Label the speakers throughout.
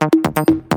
Speaker 1: Thank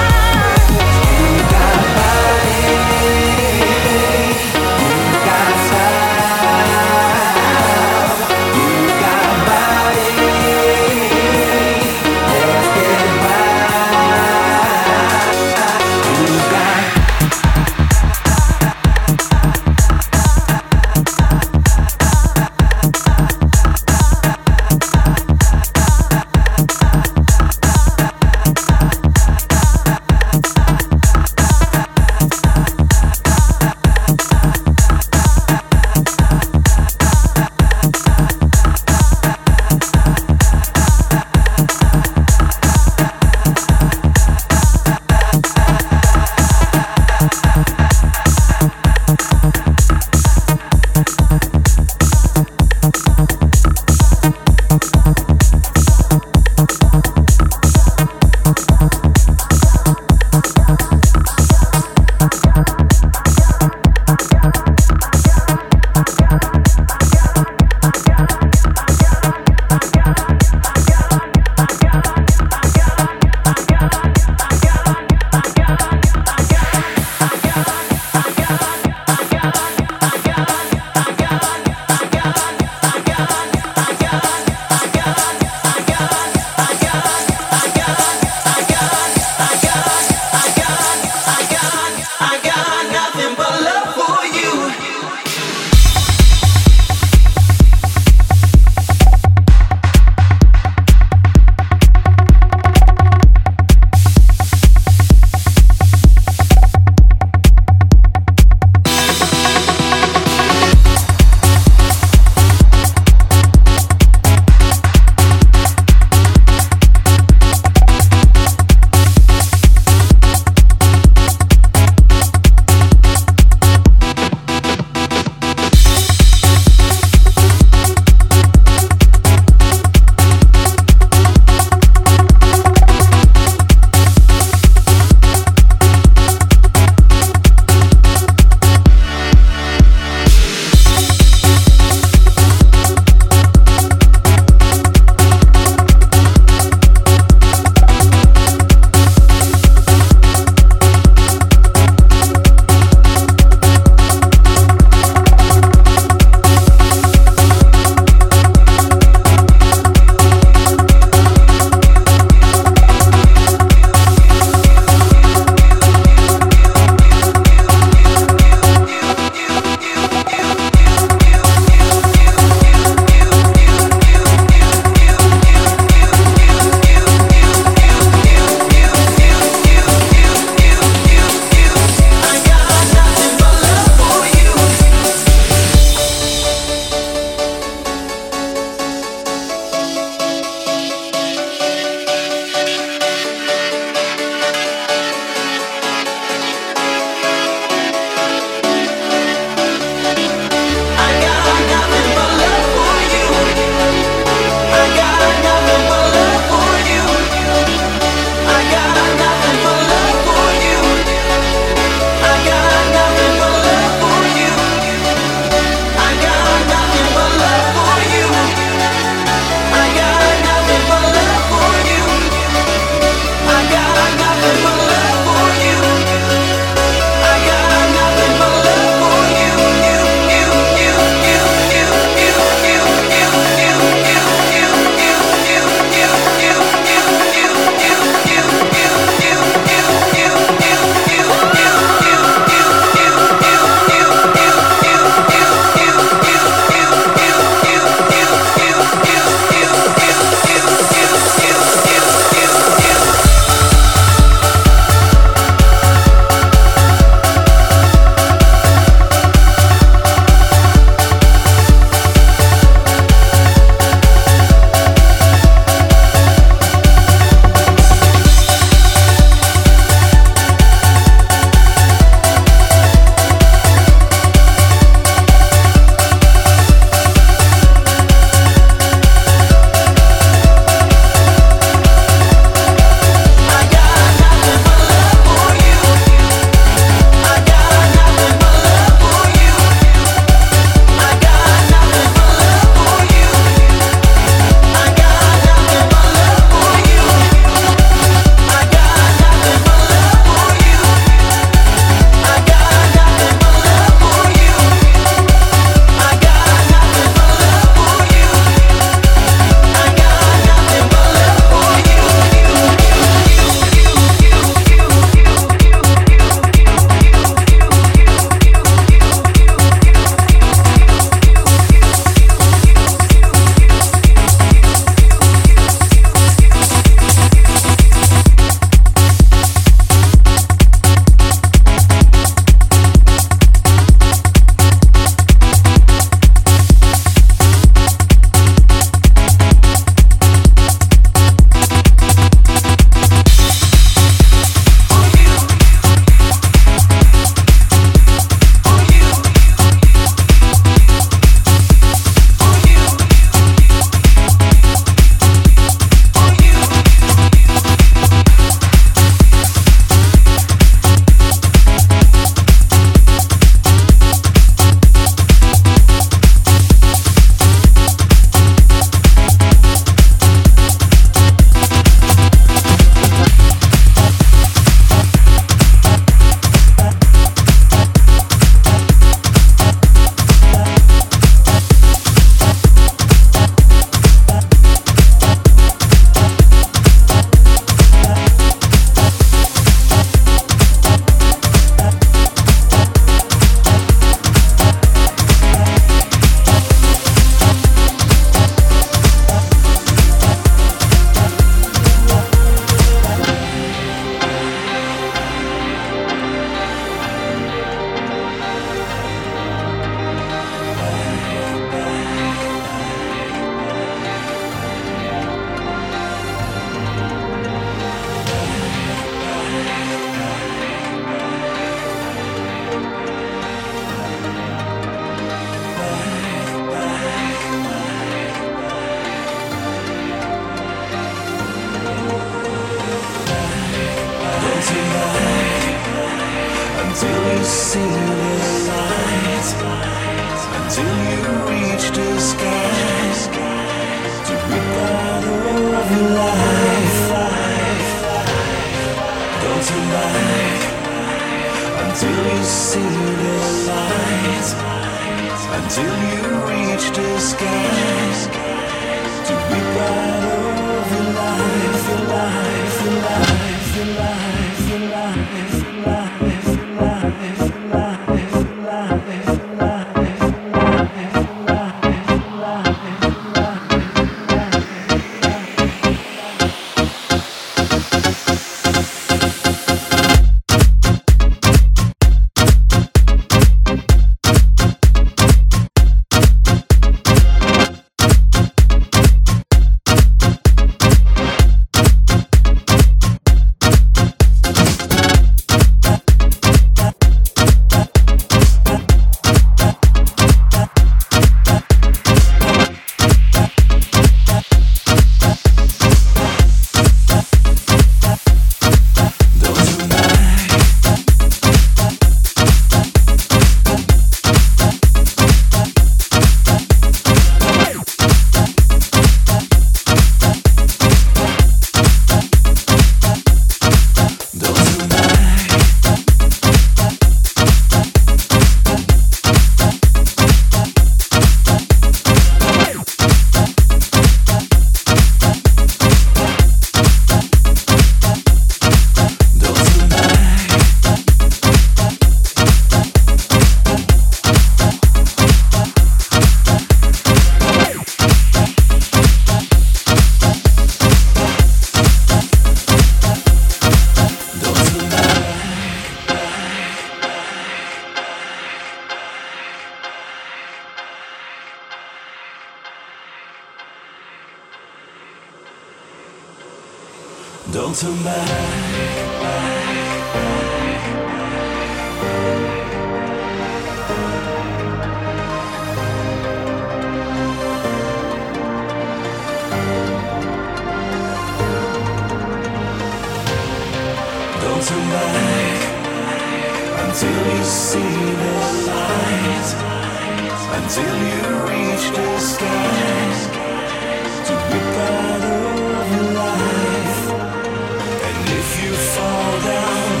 Speaker 1: you fall down,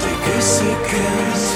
Speaker 1: take a second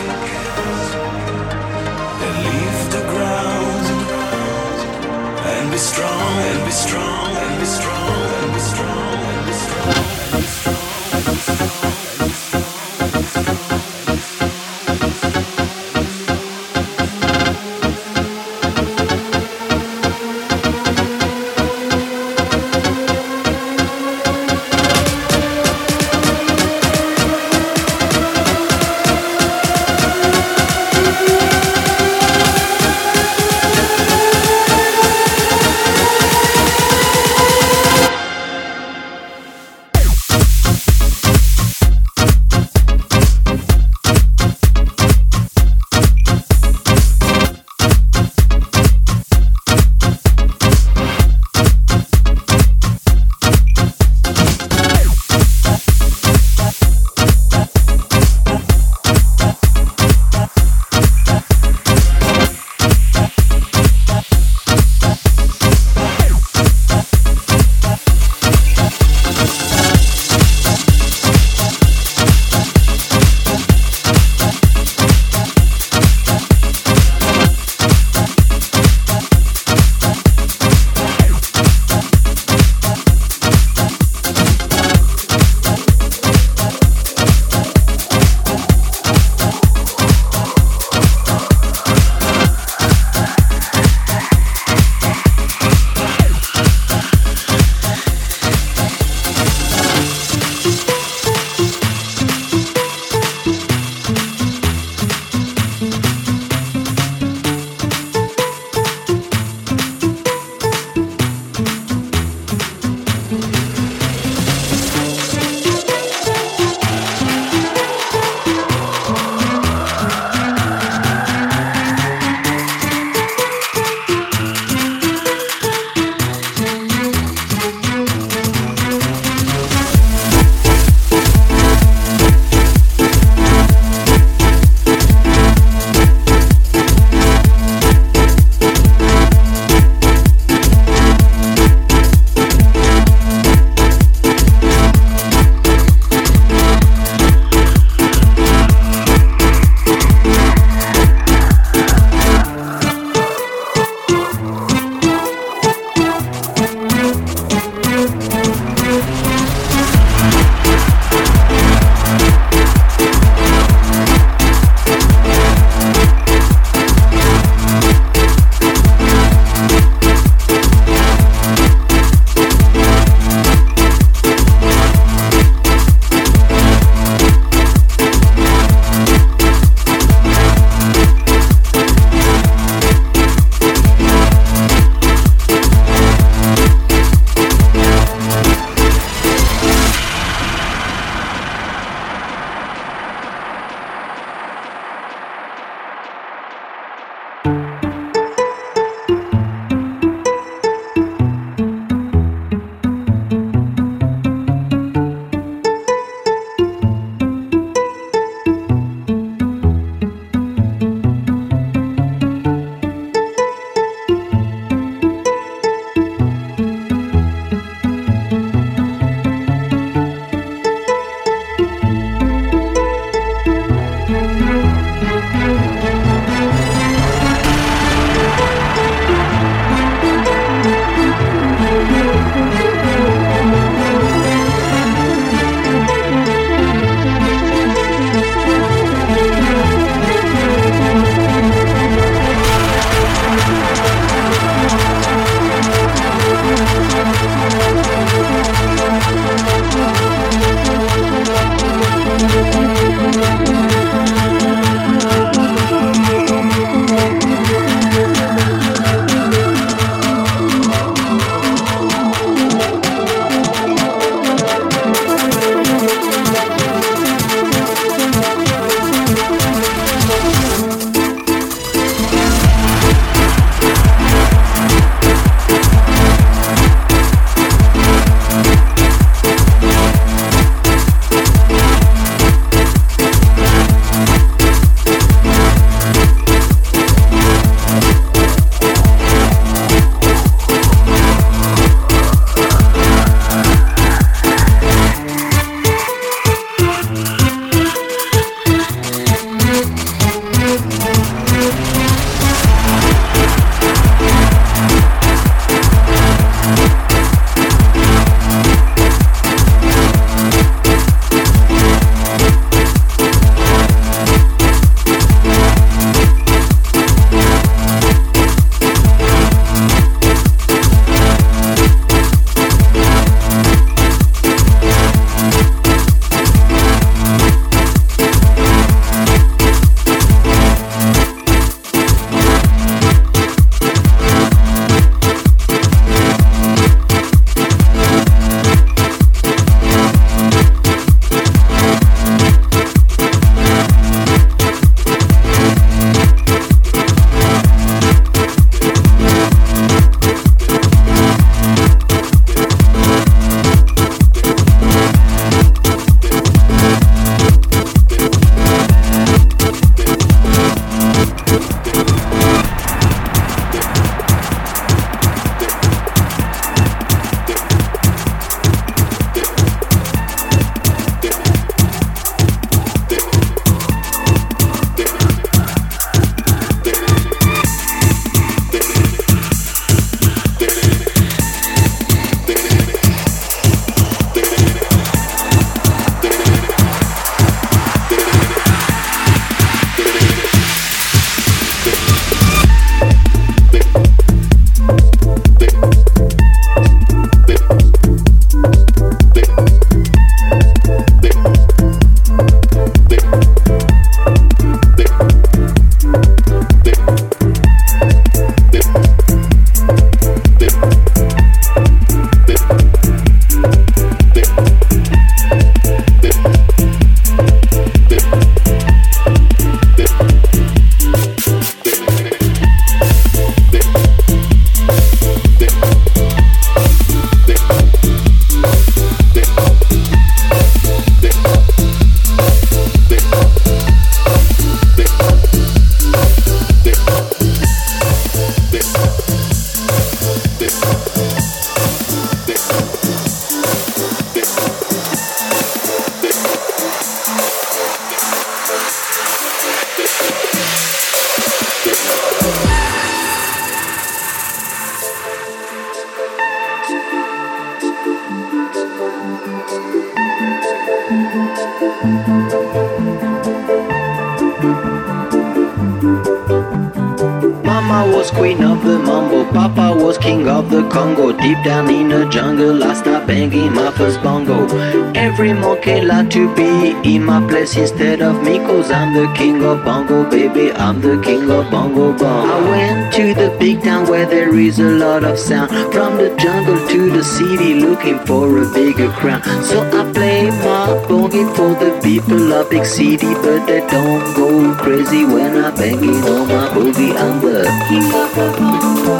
Speaker 2: Like to be in my place instead of me, cause I'm the king of bongo, baby. I'm the king of bongo bong. I went to the big town where there is a lot of sound. From the jungle to the city, looking for a bigger crown. So I play my boogie for the people of big city, but they don't go crazy when I bang it on my boogie. I'm the
Speaker 3: king of the bongo,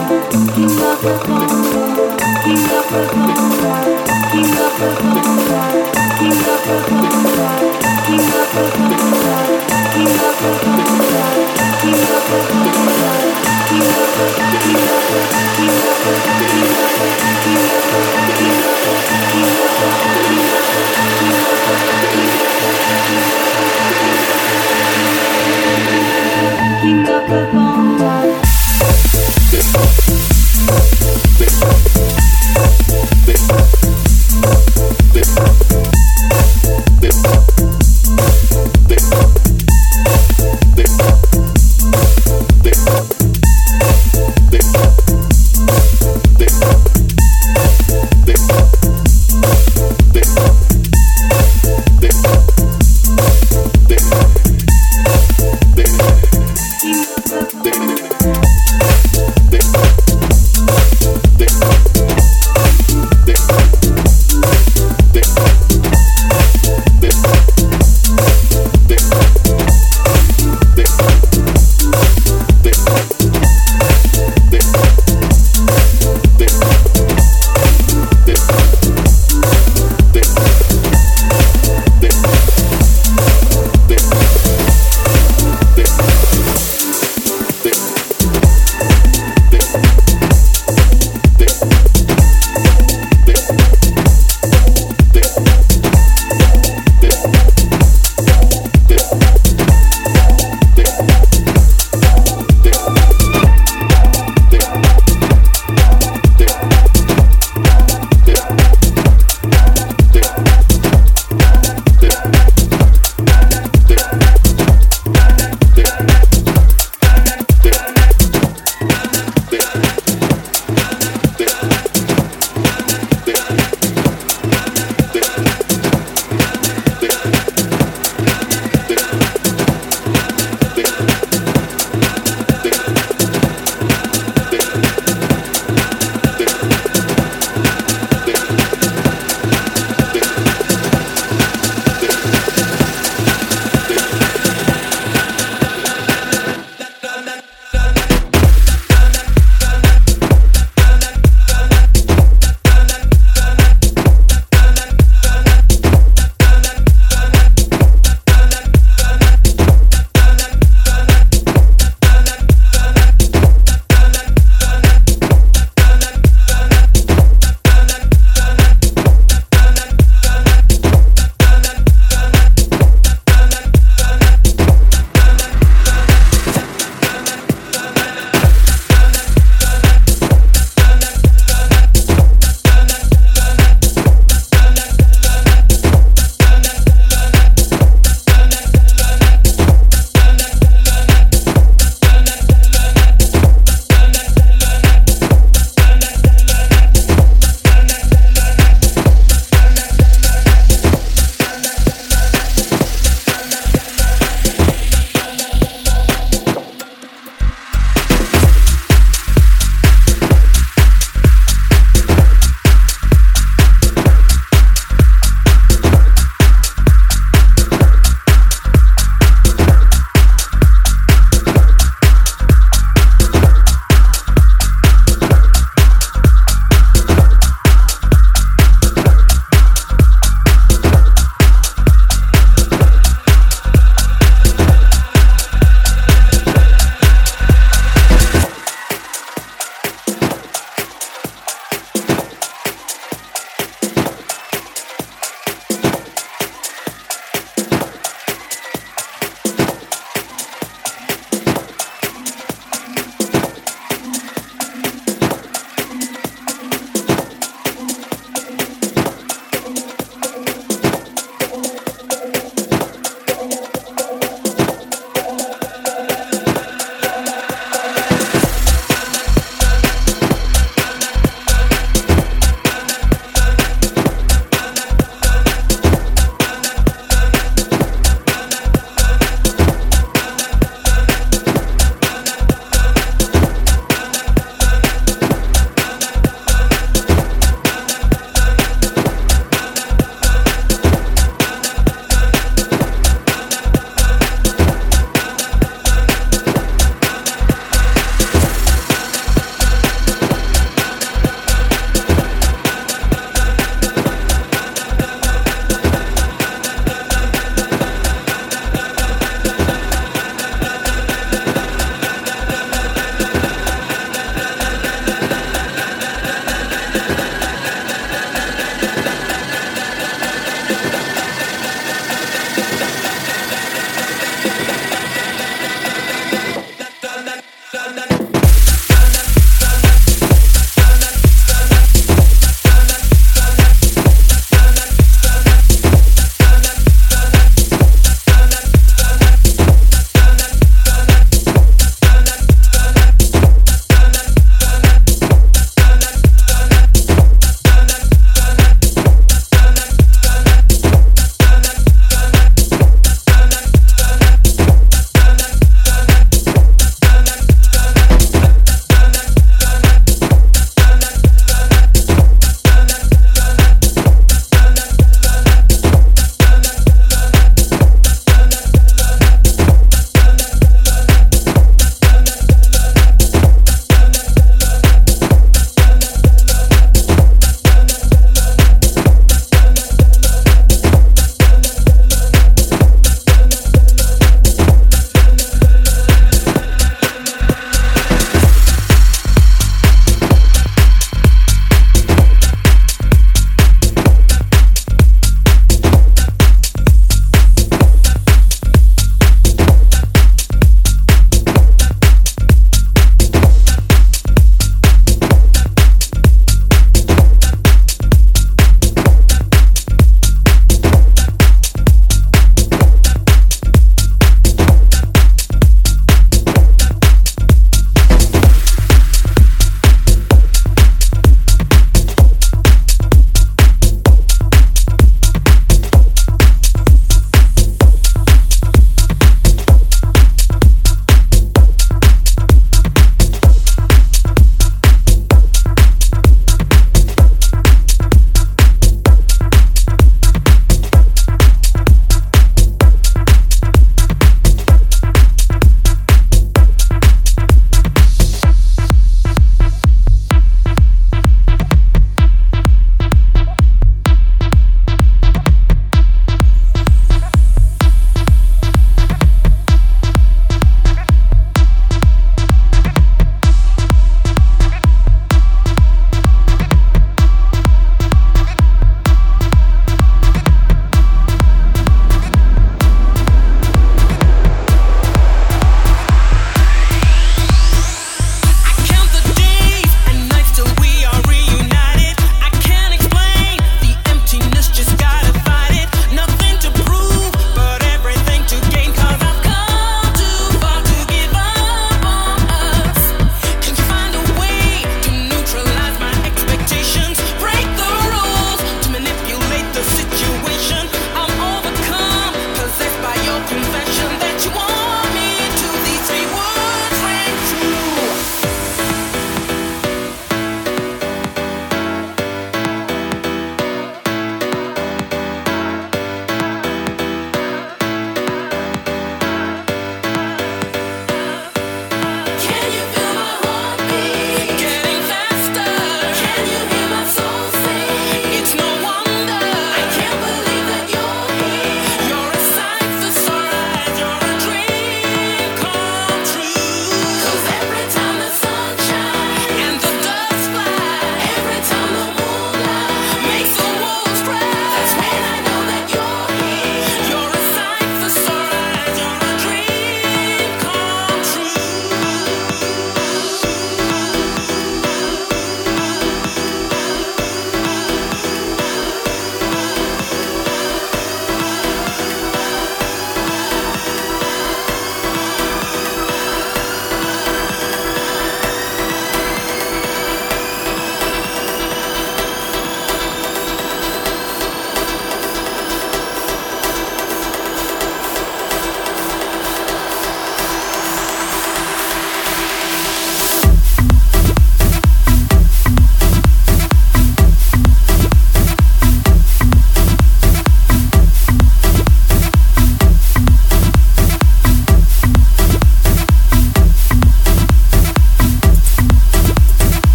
Speaker 3: king of the bongo, king of the bongo, king of the bongo, king of the bongo,
Speaker 1: Thank
Speaker 4: you.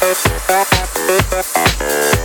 Speaker 4: Thank you.